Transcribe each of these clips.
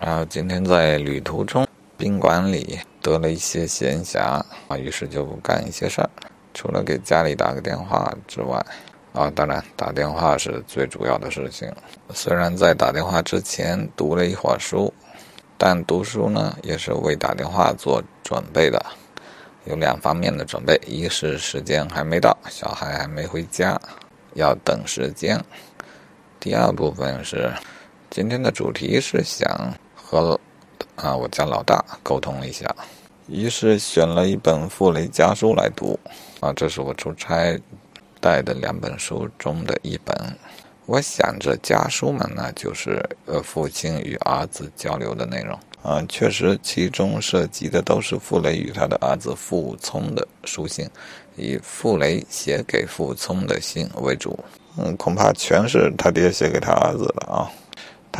然后今天在旅途中，宾馆里得了一些闲暇啊，于是就干一些事儿，除了给家里打个电话之外，啊，当然打电话是最主要的事情。虽然在打电话之前读了一会儿书，但读书呢也是为打电话做准备的，有两方面的准备：一是时间还没到，小孩还没回家，要等时间；第二部分是今天的主题是想。和啊，我家老大沟通了一下，于是选了一本傅雷家书来读。啊，这是我出差带的两本书中的一本。我想着家书们呢就是呃父亲与儿子交流的内容。啊，确实其中涉及的都是傅雷与他的儿子傅聪的书信，以傅雷写给傅聪的信为主。嗯，恐怕全是他爹写给他儿子的啊。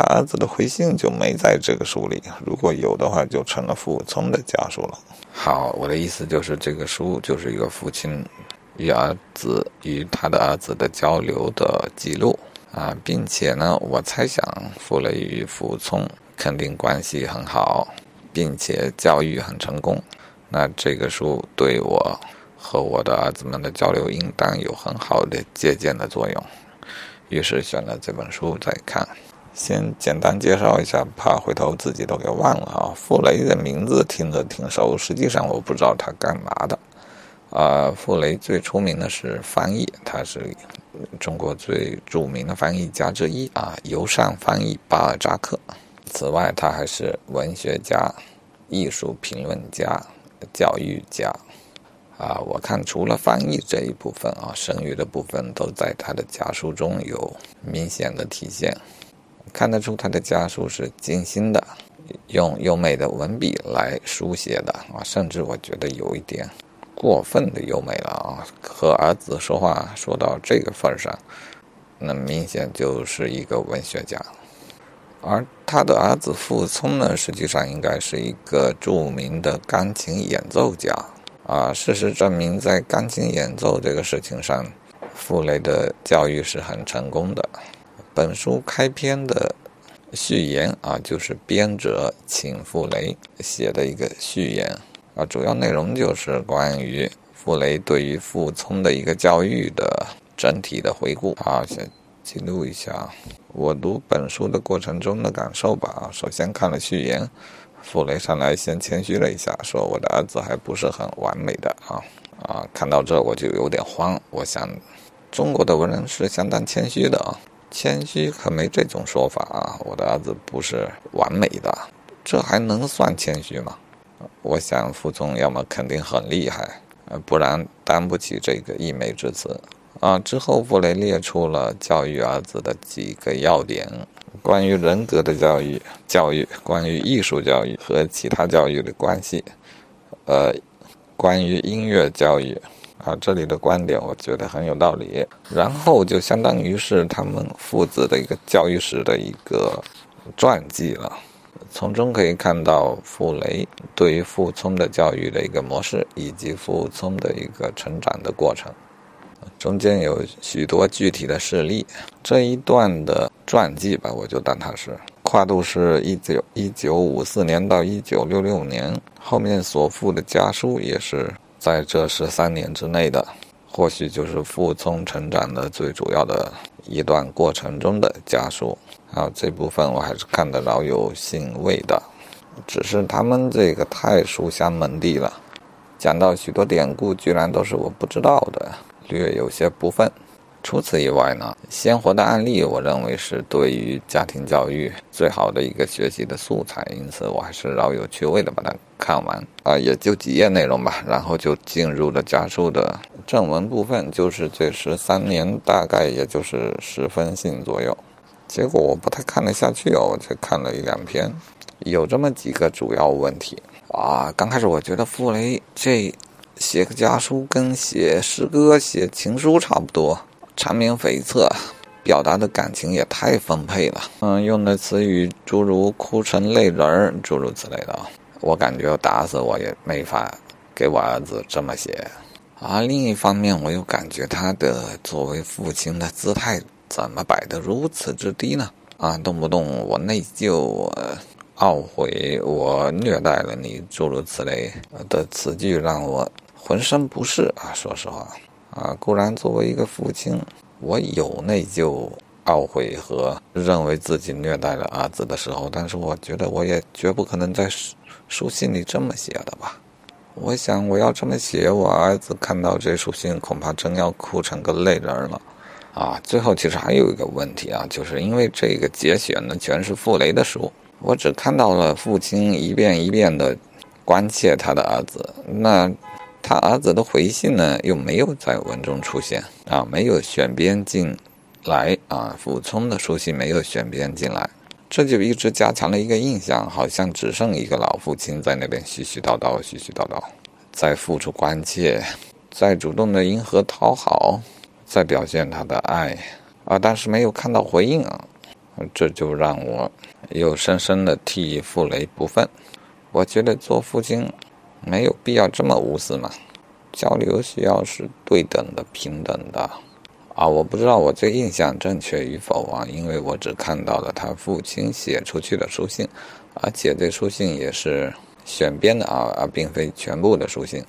他儿子的回信就没在这个书里，如果有的话，就成了傅聪的家书了。好，我的意思就是，这个书就是一个父亲与儿子与他的儿子的交流的记录啊，并且呢，我猜想傅雷与傅聪肯定关系很好，并且教育很成功。那这个书对我和我的儿子们的交流，应当有很好的借鉴的作用。于是选了这本书再看。先简单介绍一下，怕回头自己都给忘了啊。傅雷的名字听着挺熟，实际上我不知道他干嘛的。啊，傅雷最出名的是翻译，他是中国最著名的翻译家之一啊，尤善翻译巴尔扎克。此外，他还是文学家、艺术评论家、教育家。啊，我看除了翻译这一部分啊，剩余的部分都在他的家书中有明显的体现。看得出他的家书是精心的，用优美的文笔来书写的啊，甚至我觉得有一点过分的优美了啊。和儿子说话说到这个份上，那明显就是一个文学家。而他的儿子傅聪呢，实际上应该是一个著名的钢琴演奏家啊。事实证明，在钢琴演奏这个事情上，傅雷的教育是很成功的。本书开篇的序言啊，就是编者请傅雷写的一个序言啊，主要内容就是关于傅雷对于傅聪的一个教育的整体的回顾啊，先记录一下我读本书的过程中的感受吧啊。首先看了序言，傅雷上来先谦虚了一下，说我的儿子还不是很完美的啊啊，看到这我就有点慌，我想中国的文人是相当谦虚的啊。谦虚可没这种说法啊！我的儿子不是完美的，这还能算谦虚吗？我想傅聪要么肯定很厉害，呃，不然担不起这个溢美之词啊。之后傅雷列出了教育儿子的几个要点：关于人格的教育、教育关于艺术教育和其他教育的关系，呃，关于音乐教育。啊，这里的观点我觉得很有道理。然后就相当于是他们父子的一个教育史的一个传记了，从中可以看到傅雷对于傅聪的教育的一个模式，以及傅聪的一个成长的过程。中间有许多具体的事例。这一段的传记吧，我就当它是跨度是一九一九五四年到一九六六年，后面所附的家书也是。在这十三年之内的，或许就是傅聪成长的最主要的一段过程中的家书啊，这部分我还是看得饶有兴味的。只是他们这个太书香门第了，讲到许多典故，居然都是我不知道的，略有些不忿。除此以外呢，鲜活的案例，我认为是对于家庭教育最好的一个学习的素材，因此我还是饶有趣味的把它看完啊，也就几页内容吧，然后就进入了家书的正文部分，就是这十三年大概也就是十分信左右，结果我不太看得下去哦，我才看了一两篇，有这么几个主要问题啊，刚开始我觉得傅雷这写个家书跟写诗歌、写情书差不多。缠绵悱恻，表达的感情也太丰沛了。嗯，用的词语诸如“哭成泪人儿”诸如此类的，我感觉打死我也没法给我儿子这么写。而另一方面，我又感觉他的作为父亲的姿态怎么摆得如此之低呢？啊，动不动我内疚，我懊悔我虐待了你，诸如此类的词句让我浑身不适啊！说实话，啊，固然作为一个父亲，我有内疚、懊悔和认为自己虐待了儿子的时候，但是我觉得我也绝不可能在书信里这么写的吧？我想我要这么写，我儿子看到这书信，恐怕真要哭成个泪人了。啊，最后其实还有一个问题啊，就是因为这个节选呢全是傅雷的书。我只看到了父亲一遍一遍的关切他的儿子，那他儿子的回信呢又没有在文中出现啊，没有选编进来啊，傅聪的书信没有选编进来，这就一直加强了一个印象，好像只剩一个老父亲在那边絮絮叨叨、絮絮叨叨，在付出关切，在主动的迎合讨好，在表现他的爱啊，但是没有看到回应啊。这就让我又深深的替傅雷不忿。我觉得做父亲没有必要这么无私嘛，交流需要是对等的、平等的。啊，我不知道我这印象正确与否啊，因为我只看到了他父亲写出去的书信，而且这书信也是选编的啊，而并非全部的书信。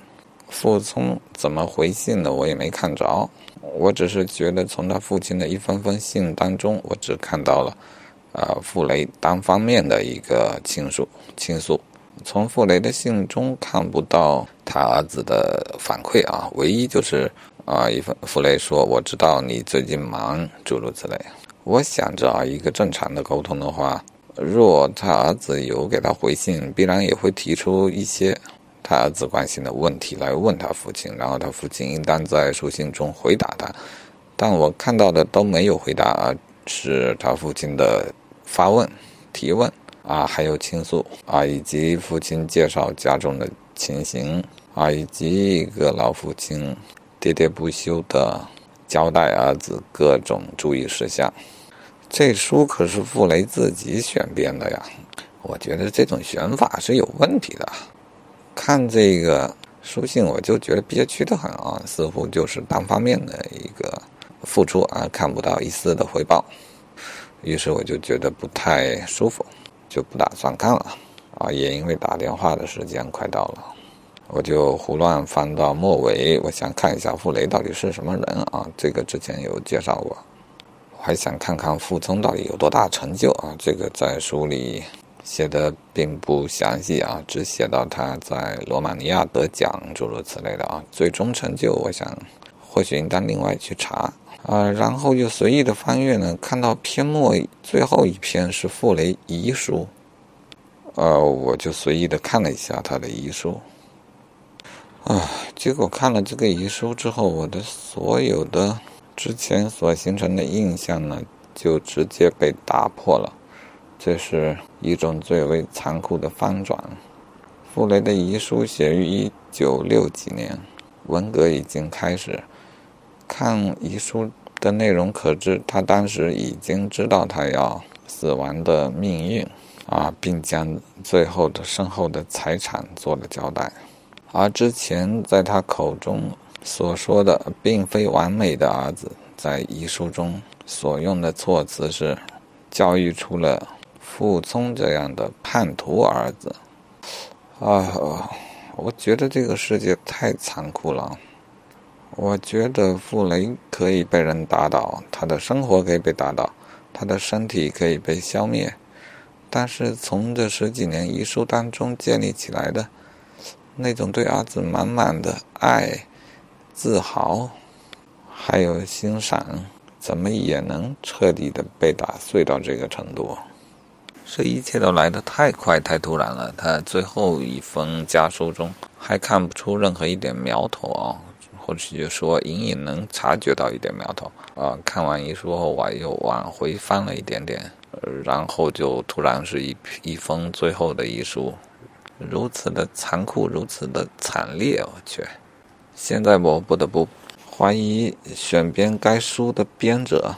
傅聪怎么回信的，我也没看着。我只是觉得，从他父亲的一封封信当中，我只看到了，呃，傅雷单方面的一个倾诉倾诉。从傅雷的信中看不到他儿子的反馈啊，唯一就是啊，一份傅雷说：“我知道你最近忙，诸如此类。”我想着啊，一个正常的沟通的话，若他儿子有给他回信，必然也会提出一些。他儿子关心的问题来问他父亲，然后他父亲应当在书信中回答他，但我看到的都没有回答，而是他父亲的发问、提问啊，还有倾诉啊，以及父亲介绍家中的情形啊，以及一个老父亲喋喋不休的交代儿子各种注意事项。这书可是傅雷自己选编的呀，我觉得这种选法是有问题的。看这个书信，我就觉得憋屈的很啊，似乎就是单方面的一个付出啊，看不到一丝的回报，于是我就觉得不太舒服，就不打算看了啊。也因为打电话的时间快到了，我就胡乱翻到末尾，我想看一下傅雷到底是什么人啊。这个之前有介绍过，我还想看看傅聪到底有多大成就啊。这个在书里。写的并不详细啊，只写到他在罗马尼亚得奖，诸如此类的啊。最终成就，我想或许应当另外去查啊。然后就随意的翻阅呢，看到篇末最后一篇是傅雷遗书，呃，我就随意的看了一下他的遗书，啊，结果看了这个遗书之后，我的所有的之前所形成的印象呢，就直接被打破了。这是一种最为残酷的翻转。傅雷的遗书写于一九六几年，文革已经开始。看遗书的内容可知，他当时已经知道他要死亡的命运啊，并将最后的身后的财产做了交代。而之前在他口中所说的并非完美的儿子，在遗书中所用的措辞是教育出了。傅聪这样的叛徒儿子，啊，我觉得这个世界太残酷了。我觉得傅雷可以被人打倒，他的生活可以被打倒，他的身体可以被消灭，但是从这十几年遗书当中建立起来的那种对儿子满满的爱、自豪，还有欣赏，怎么也能彻底的被打碎到这个程度？这一切都来得太快、太突然了。他最后一封家书中还看不出任何一点苗头啊，或者就说隐隐能察觉到一点苗头啊。看完遗书后，我又往回翻了一点点，然后就突然是一一封最后的遗书，如此的残酷，如此的惨烈，我去！现在我不得不怀疑选编该书的编者，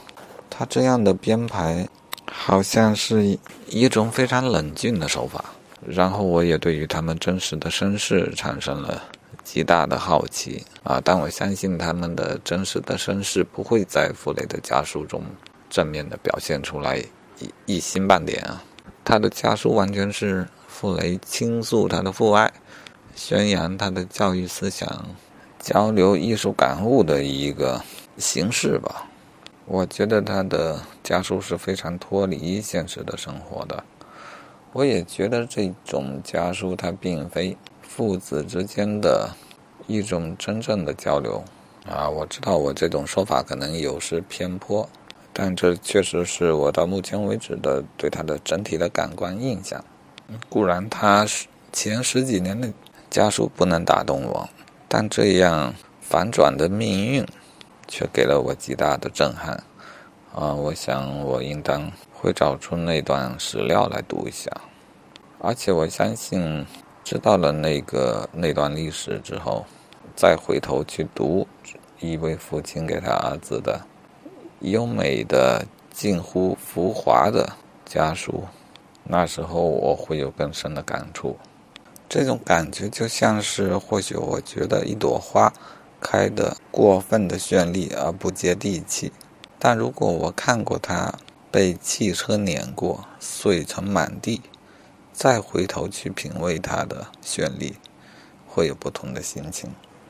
他这样的编排。好像是一种非常冷峻的手法，然后我也对于他们真实的身世产生了极大的好奇啊！但我相信他们的真实的身世不会在傅雷的家书中正面的表现出来一一星半点啊！他的家书完全是傅雷倾诉他的父爱，宣扬他的教育思想、交流艺术感悟的一个形式吧。我觉得他的家书是非常脱离现实的生活的。我也觉得这种家书，它并非父子之间的一种真正的交流啊。我知道我这种说法可能有失偏颇。但这确实是我到目前为止的对他的整体的感官印象。固然他前十几年的家书不能打动我，但这样反转的命运却给了我极大的震撼。啊，我想我应当会找出那段史料来读一下。而且我相信，知道了那个那段历史之后，再回头去读一位父亲给他儿子的。优美的、近乎浮华的家书，那时候我会有更深的感触。这种感觉就像是，或许我觉得一朵花开得过分的绚丽而不接地气，但如果我看过它被汽车碾过、碎成满地，再回头去品味它的绚丽，会有不同的心情。